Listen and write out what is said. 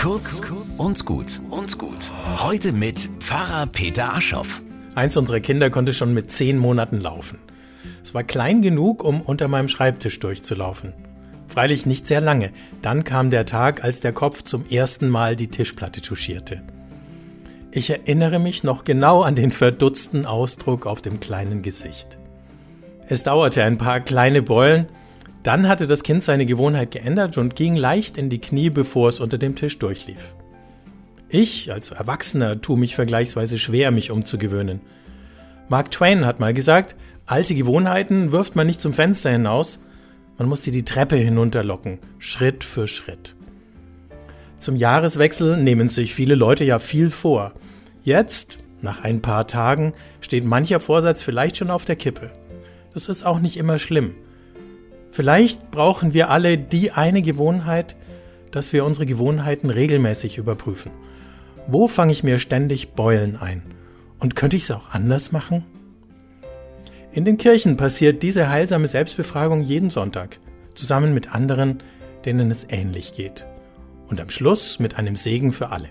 Kurz und gut und gut. Heute mit Pfarrer Peter Aschoff. Eins unserer Kinder konnte schon mit zehn Monaten laufen. Es war klein genug, um unter meinem Schreibtisch durchzulaufen. Freilich nicht sehr lange. Dann kam der Tag, als der Kopf zum ersten Mal die Tischplatte touchierte. Ich erinnere mich noch genau an den verdutzten Ausdruck auf dem kleinen Gesicht. Es dauerte ein paar kleine Beulen, dann hatte das Kind seine Gewohnheit geändert und ging leicht in die Knie, bevor es unter dem Tisch durchlief. Ich als Erwachsener tue mich vergleichsweise schwer, mich umzugewöhnen. Mark Twain hat mal gesagt, alte Gewohnheiten wirft man nicht zum Fenster hinaus, man muss sie die Treppe hinunterlocken, Schritt für Schritt. Zum Jahreswechsel nehmen sich viele Leute ja viel vor. Jetzt, nach ein paar Tagen, steht mancher Vorsatz vielleicht schon auf der Kippe. Das ist auch nicht immer schlimm. Vielleicht brauchen wir alle die eine Gewohnheit, dass wir unsere Gewohnheiten regelmäßig überprüfen. Wo fange ich mir ständig Beulen ein? Und könnte ich es auch anders machen? In den Kirchen passiert diese heilsame Selbstbefragung jeden Sonntag, zusammen mit anderen, denen es ähnlich geht. Und am Schluss mit einem Segen für alle.